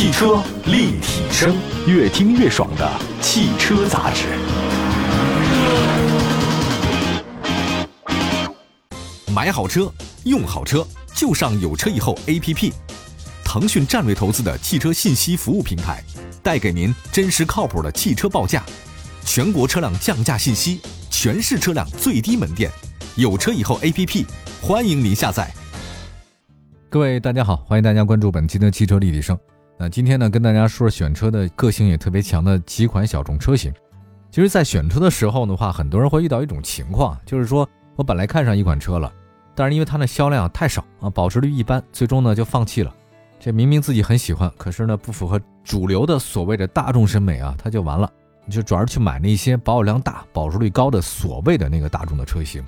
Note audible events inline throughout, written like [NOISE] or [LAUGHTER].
汽车立体声，越听越爽的汽车杂志。买好车，用好车，就上有车以后 APP。腾讯战略投资的汽车信息服务平台，带给您真实靠谱的汽车报价，全国车辆降价信息，全市车辆最低门店。有车以后 APP，欢迎您下载。各位大家好，欢迎大家关注本期的汽车立体声。那今天呢，跟大家说说选车的个性也特别强的几款小众车型。其实，在选车的时候的话，很多人会遇到一种情况，就是说我本来看上一款车了，但是因为它的销量太少啊，保值率一般，最终呢就放弃了。这明明自己很喜欢，可是呢不符合主流的所谓的大众审美啊，它就完了，你就转而去买那些保有量大、保值率高的所谓的那个大众的车型。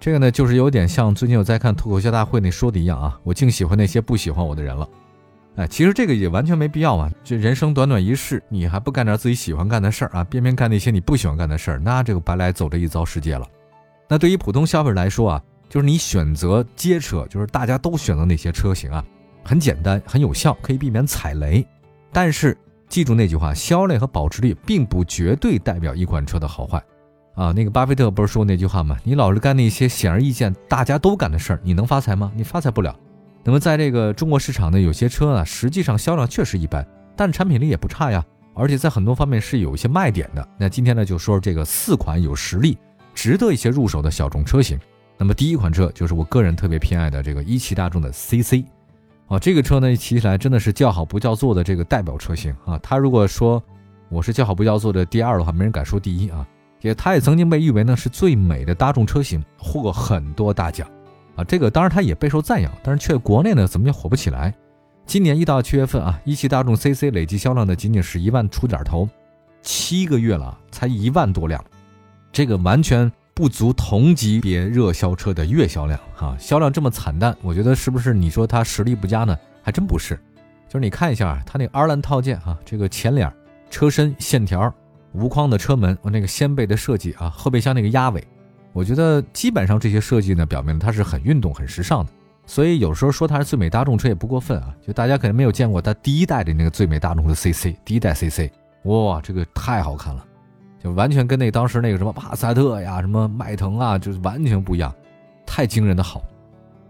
这个呢，就是有点像最近我在看脱口秀大会那说的一样啊，我净喜欢那些不喜欢我的人了。哎，其实这个也完全没必要嘛。这人生短短一世，你还不干点自己喜欢干的事儿啊，偏偏干那些你不喜欢干的事儿，那这个白来走这一遭世界了。那对于普通消费者来说啊，就是你选择街车，就是大家都选择那些车型啊，很简单，很有效，可以避免踩雷。但是记住那句话，销量和保值率并不绝对代表一款车的好坏。啊，那个巴菲特不是说那句话吗？你老是干那些显而易见大家都干的事儿，你能发财吗？你发财不了。那么在这个中国市场呢，有些车啊，实际上销量确实一般，但产品力也不差呀，而且在很多方面是有一些卖点的。那今天呢，就说这个四款有实力、值得一些入手的小众车型。那么第一款车就是我个人特别偏爱的这个一汽大众的 CC。啊，这个车呢骑起来真的是叫好不叫座的这个代表车型啊。它如果说我是叫好不叫座的第二的话，没人敢说第一啊。也，它也曾经被誉为呢是最美的大众车型，获过很多大奖，啊，这个当然它也备受赞扬，但是却国内呢怎么也火不起来。今年一到七月份啊，一汽大众 CC 累计销量呢仅仅是一万出点头，七个月了才一万多辆，这个完全不足同级别热销车的月销量啊，销量这么惨淡，我觉得是不是你说它实力不佳呢？还真不是，就是你看一下它那个 R 兰套件啊，这个前脸、车身线条。无框的车门，那个掀背的设计啊，后备箱那个压尾，我觉得基本上这些设计呢，表明它是很运动、很时尚的。所以有时候说它是最美大众车也不过分啊。就大家可能没有见过它第一代的那个最美大众的 CC，[LAUGHS] 第一代 CC，哇，这个太好看了，就完全跟那当时那个什么帕萨特呀、什么迈腾啊，就是完全不一样，太惊人的好。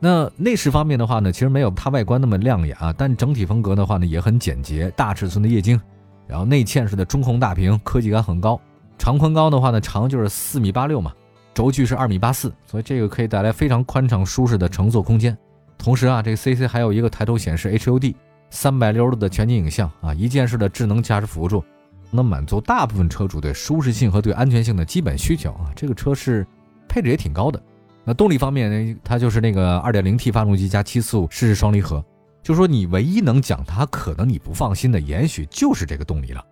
那内饰方面的话呢，其实没有它外观那么亮眼啊，但整体风格的话呢，也很简洁，大尺寸的液晶。然后内嵌式的中控大屏，科技感很高。长宽高的话呢，长就是四米八六嘛，轴距是二米八四，所以这个可以带来非常宽敞舒适的乘坐空间。同时啊，这个 CC 还有一个抬头显示 HUD，三百六十度的全景影像啊，一键式的智能驾驶辅助，能满足大部分车主对舒适性和对安全性的基本需求啊。这个车是配置也挺高的。那动力方面呢，它就是那个二点零 T 发动机加七速湿式双离合。就说你唯一能讲它可能你不放心的，也许就是这个动力了。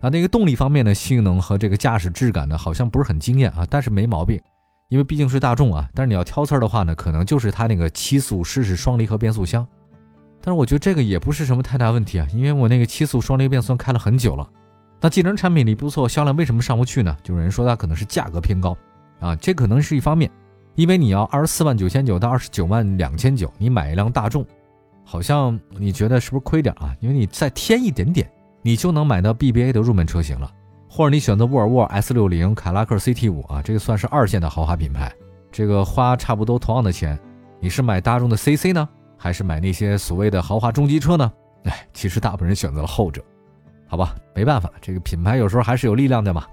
啊，那个动力方面的性能和这个驾驶质感呢，好像不是很惊艳啊，但是没毛病，因为毕竟是大众啊。但是你要挑刺儿的话呢，可能就是它那个七速湿式双离合变速箱。但是我觉得这个也不是什么太大问题啊，因为我那个七速双离合变速箱开了很久了。那既然产品力不错，销量为什么上不去呢？就有人说它可能是价格偏高啊，这可能是一方面，因为你要二十四万九千九到二十九万两千九，你买一辆大众。好像你觉得是不是亏点啊？因为你再添一点点，你就能买到 BBA 的入门车型了，或者你选择沃尔沃 S60、凯拉克 CT5 啊，这个算是二线的豪华品牌，这个花差不多同样的钱，你是买大众的 CC 呢，还是买那些所谓的豪华中级车呢？哎，其实大部分人选择了后者，好吧，没办法，这个品牌有时候还是有力量的嘛。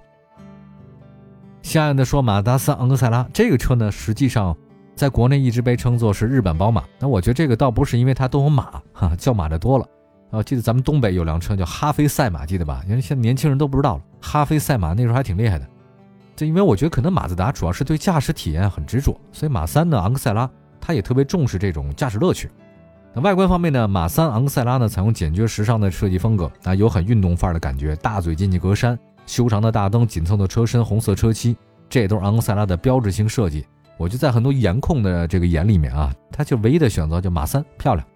下面的说马达三昂克赛拉这个车呢，实际上。在国内一直被称作是日本宝马，那我觉得这个倒不是因为它都有马哈，叫马的多了。啊，记得咱们东北有辆车叫哈飞赛马，记得吧？因为现在年轻人都不知道了，哈飞赛马那时候还挺厉害的。就因为我觉得可能马自达主要是对驾驶体验很执着，所以马三呢昂克赛拉它也特别重视这种驾驶乐趣。那外观方面呢，马三昂克赛拉呢采用简约时尚的设计风格，啊，有很运动范儿的感觉，大嘴进气格栅、修长的大灯、紧凑的车身、红色车漆，这都是昂克赛拉的标志性设计。我就在很多颜控的这个眼里面啊，它就唯一的选择就马三漂亮。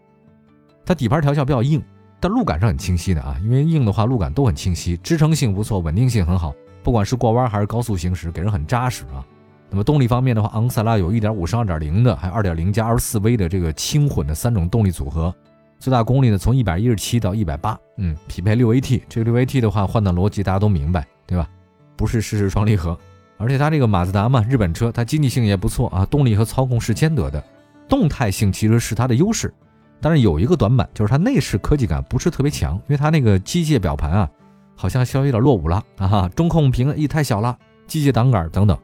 它底盘调校比较硬，但路感是很清晰的啊，因为硬的话路感都很清晰，支撑性不错，稳定性很好，不管是过弯还是高速行驶，给人很扎实啊。那么动力方面的话，昂克赛拉有1.5升2.0的，还有2.0加 L4V 的这个轻混的三种动力组合，最大功率呢从一百一十七到一百八，嗯，匹配六 AT。这个六 AT 的话，换挡逻辑大家都明白，对吧？不是湿式双离合，而且它这个马自达嘛，日本车，它经济性也不错啊，动力和操控是兼得的，动态性其实是它的优势。但是有一个短板，就是它内饰科技感不是特别强，因为它那个机械表盘啊，好像稍微有点落伍了啊，中控屏也太小了，机械挡杆等等。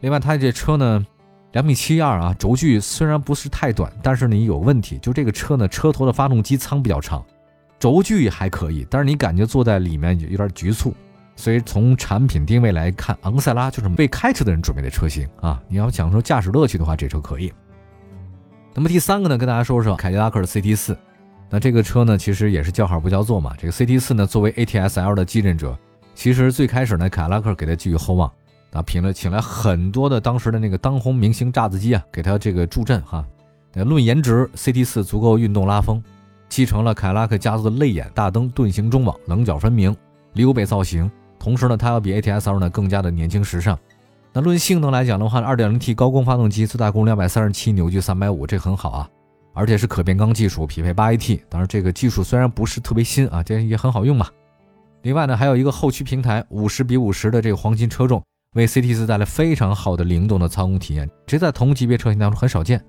另外，它这车呢，两米七二啊，轴距虽然不是太短，但是你有问题，就这个车呢，车头的发动机舱比较长，轴距还可以，但是你感觉坐在里面有点局促。所以从产品定位来看，昂克赛拉就是为开车的人准备的车型啊。你要享受驾驶乐趣的话，这车可以。那么第三个呢，跟大家说说凯迪拉克的 CT 四。那这个车呢，其实也是叫好不叫座嘛。这个 CT 四呢，作为 ATS-L 的继任者，其实最开始呢，凯迪拉克给他寄予厚望，啊，请了请来很多的当时的那个当红明星炸子机啊，给他这个助阵哈。论颜值，CT 四足够运动拉风，继承了凯迪拉克家族的泪眼大灯、盾形中网、棱角分明、溜背造型，同时呢，它要比 ATS-L 呢更加的年轻时尚。那论性能来讲的话，2.0T 高功发动机最大功率237扭矩350，这很好啊，而且是可变缸技术，匹配 8AT。当然，这个技术虽然不是特别新啊，这也很好用嘛。另外呢，还有一个后驱平台50比50的这个黄金车重，为 CT4 带来非常好的灵动的操控体验，这在同级别车型当中很少见。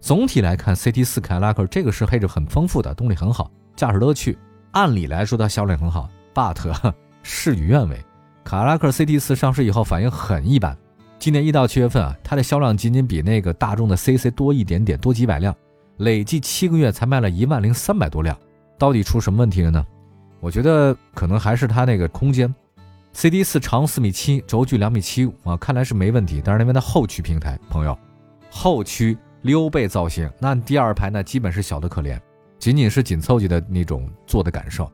总体来看，CT4 凯迪拉克这个是配置很丰富的，动力很好，驾驶乐趣按理来说它销量很好，but 事与愿违，凯迪拉克 CT4 上市以后反应很一般。今年一到七月份啊，它的销量仅仅比那个大众的 CC 多一点点，多几百辆，累计七个月才卖了一万零三百多辆。到底出什么问题了呢？我觉得可能还是它那个空间，CD 四长四米七，轴距两米七五啊，看来是没问题。但是因为它后驱平台，朋友，后驱溜背造型，那第二排呢基本是小的可怜，仅仅是紧凑级的那种坐的感受。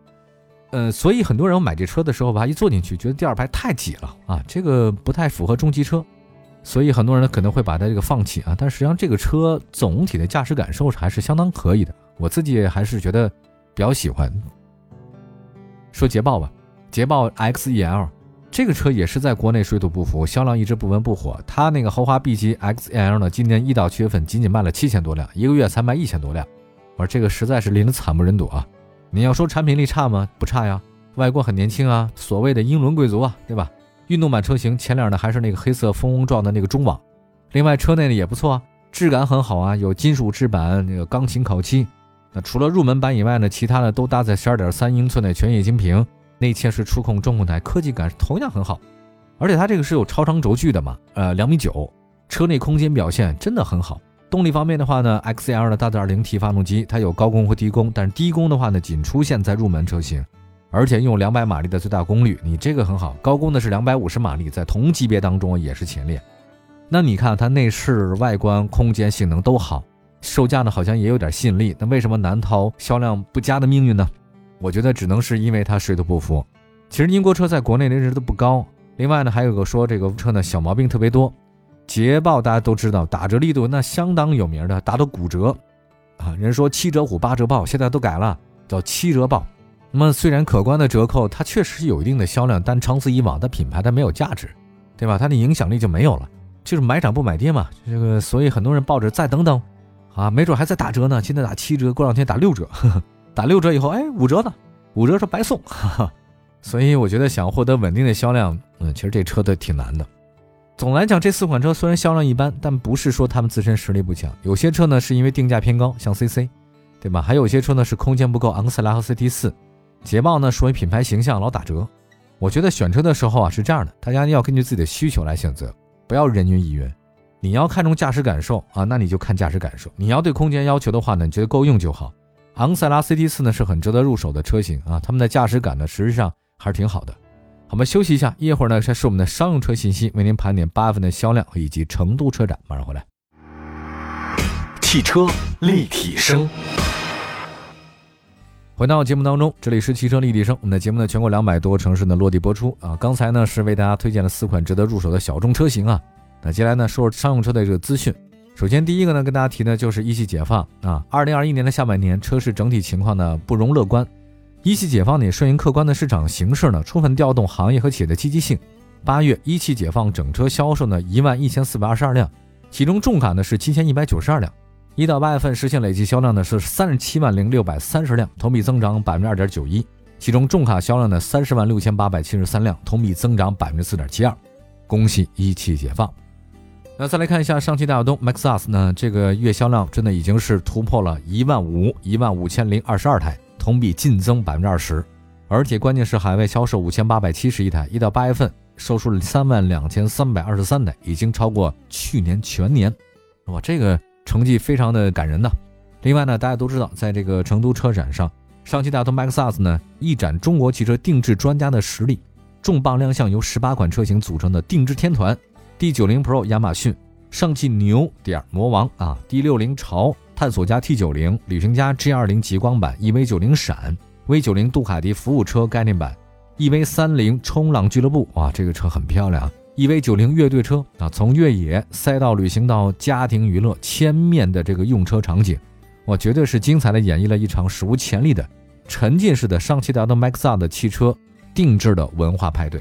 呃，所以很多人买这车的时候吧，一坐进去觉得第二排太挤了啊，这个不太符合中级车。所以很多人可能会把它这个放弃啊，但实际上这个车总体的驾驶感受还是相当可以的，我自己还是觉得比较喜欢。说捷豹吧，捷豹 XEL 这个车也是在国内水土不服，销量一直不温不火。它那个豪华 B 级 XEL 呢，今年一到七月份仅仅卖了七千多辆，一个月才卖一千多辆，我说这个实在是令人惨不忍睹啊！你要说产品力差吗？不差呀，外观很年轻啊，所谓的英伦贵族啊，对吧？运动版车型前脸呢还是那个黑色蜂窝状的那个中网，另外车内呢也不错啊，质感很好啊，有金属制板，那个钢琴烤漆。那除了入门版以外呢，其他的都搭载十二点三英寸的全液晶屏，内嵌式触控中控台，科技感同样很好。而且它这个是有超长轴距的嘛，呃，两米九，车内空间表现真的很好。动力方面的话呢，XL 的大点零 T 发动机，它有高功和低功，但是低功的话呢，仅出现在入门车型。而且用两百马力的最大功率，你这个很好。高功的是两百五十马力，在同级别当中也是前列。那你看它内饰、外观、空间、性能都好，售价呢好像也有点吸引力。那为什么难逃销量不佳的命运呢？我觉得只能是因为它水土不服。其实英国车在国内认知都不高。另外呢，还有个说这个车呢小毛病特别多。捷豹大家都知道，打折力度那相当有名的，打到骨折啊。人说七折虎八折豹，现在都改了，叫七折豹。那么虽然可观的折扣，它确实有一定的销量，但长此以往，它品牌它没有价值，对吧？它的影响力就没有了，就是买涨不买跌嘛。这个，所以很多人抱着再等等，啊，没准还在打折呢。现在打七折，过两天打六折，呵 [LAUGHS] 呵打六折以后，哎，五折呢，五折是白送。哈 [LAUGHS] 哈所以我觉得想获得稳定的销量，嗯，其实这车都挺难的。总来讲，这四款车虽然销量一般，但不是说它们自身实力不强。有些车呢是因为定价偏高，像 CC，对吧？还有些车呢是空间不够，昂克赛拉和 CT 四。捷豹呢，属于品牌形象老打折。我觉得选车的时候啊是这样的，大家要根据自己的需求来选择，不要人云亦云。你要看重驾驶感受啊，那你就看驾驶感受。你要对空间要求的话呢，你觉得够用就好。昂克赛拉 CT 四呢是很值得入手的车型啊，他们的驾驶感呢实际上还是挺好的。好，我们休息一下，一会儿呢这是我们的商用车信息，为您盘点八月份的销量以及成都车展，马上回来。汽车立体声。回到节目当中，这里是汽车立体声。我们的节目呢，全国两百多个城市呢落地播出啊。刚才呢是为大家推荐了四款值得入手的小众车型啊。那接下来呢说说商用车的这个资讯。首先第一个呢跟大家提的就是一汽解放啊。二零二一年的下半年车市整体情况呢不容乐观。一汽解放呢顺应客观的市场形势呢，充分调动行业和企业的积极性。八月一汽解放整车销售呢一万一千四百二十二辆，其中重卡呢是七千一百九十二辆。一到八月份实现累计销量呢是三十七万零六百三十辆，同比增长百分之二点九一。其中重卡销量呢三十万六千八百七十三辆，同比增长百分之四点七二。恭喜一汽解放。那再来看一下上汽大通 MAXUS 呢，这个月销量真的已经是突破了一万五，一万五千零二十二台，同比净增百分之二十。而且关键是海外销售五千八百七十一台，一到八月份售出了三万两千三百二十三台，已经超过去年全年。哇，这个成绩非常的感人呐。另外呢，大家都知道，在这个成都车展上，上汽大通 MAXUS 呢一展中国汽车定制专家的实力，重磅亮相由十八款车型组成的定制天团。D 九零 Pro 亚马逊，上汽牛点魔王啊，D 六零潮探索家 T 九零，旅行家 G 二零极光版，EV 九零闪，V 九零杜卡迪服务车概念版，EV 三零冲浪俱乐部，哇，这个车很漂亮，EV 九零乐队车啊，从越野赛道旅行到家庭娱乐，千面的这个用车场景，哇，绝对是精彩的演绎了一场史无前例的沉浸式的上汽大通 MAX-R 的汽车定制的文化派对。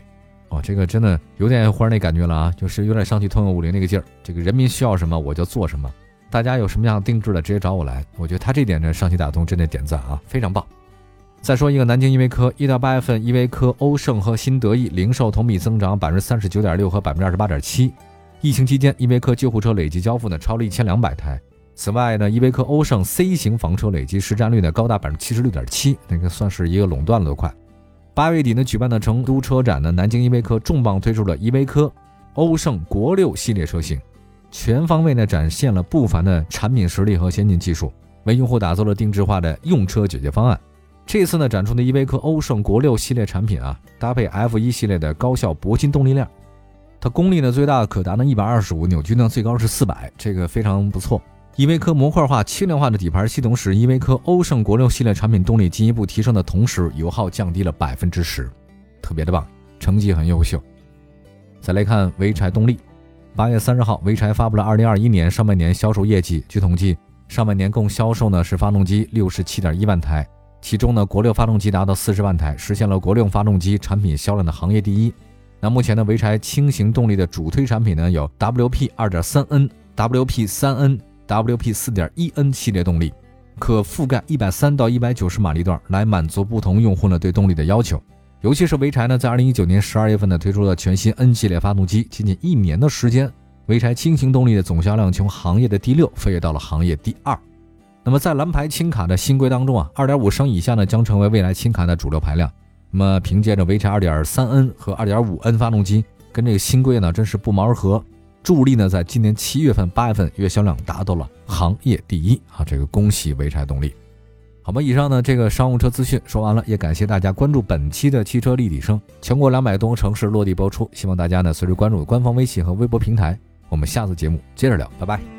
哦，这个真的有点忽然那感觉了啊，就是有点上汽通用五菱那个劲儿。这个人民需要什么我就做什么，大家有什么样定制的直接找我来。我觉得他这点呢，上汽大通真的点赞啊，非常棒。再说一个南京依维柯，一到八月份依维柯欧胜和新德意零售同比增长百分之三十九点六和百分之二十八点七。疫情期间，依维柯救护车累计交付呢超了一千两百台。此外呢，依维柯欧胜 C 型房车累计市占率呢高达百分之七十六点七，那个算是一个垄断了都快。八月底呢，举办的成都车展呢，南京依维柯重磅推出了依维柯欧胜国六系列车型，全方位呢展现了不凡的产品实力和先进技术，为用户打造了定制化的用车解决方案。这次呢展出的依维柯欧胜国六系列产品啊，搭配 F 一系列的高效铂金动力链，它功率呢最大可达呢一百二十五，扭矩呢最高是四百，这个非常不错。依维柯模块化、轻量化的底盘系统使依维柯欧胜国六系列产品动力进一步提升的同时，油耗降低了百分之十，特别的棒，成绩很优秀。再来看潍柴动力，八月三十号，潍柴发布了二零二一年上半年销售业绩。据统计，上半年共销售呢是发动机六十七点一万台，其中呢国六发动机达到四十万台，实现了国六发动机产品销量的行业第一。那目前呢，潍柴轻型动力的主推产品呢有 WP 二点三 N、WP 三 N。WP 四点一 N 系列动力可覆盖一百三到一百九十马力段，来满足不同用户呢对动力的要求。尤其是潍柴呢，在二零一九年十二月份呢推出了全新 N 系列发动机，仅仅一年的时间，潍柴轻型动力的总销量从行业的第六飞跃到了行业第二。那么在蓝牌轻卡的新规当中啊，二点五升以下呢将成为未来轻卡的主流排量。那么凭借着潍柴二点三 N 和二点五 N 发动机，跟这个新规呢真是不谋而合。助力呢，在今年七月份、八月份月销量达到了行业第一啊！这个恭喜潍柴动力，好吧。以上呢，这个商务车资讯说完了，也感谢大家关注本期的汽车立体声，全国两百多个城市落地播出。希望大家呢，随时关注官方微信和微博平台。我们下次节目接着聊，拜拜。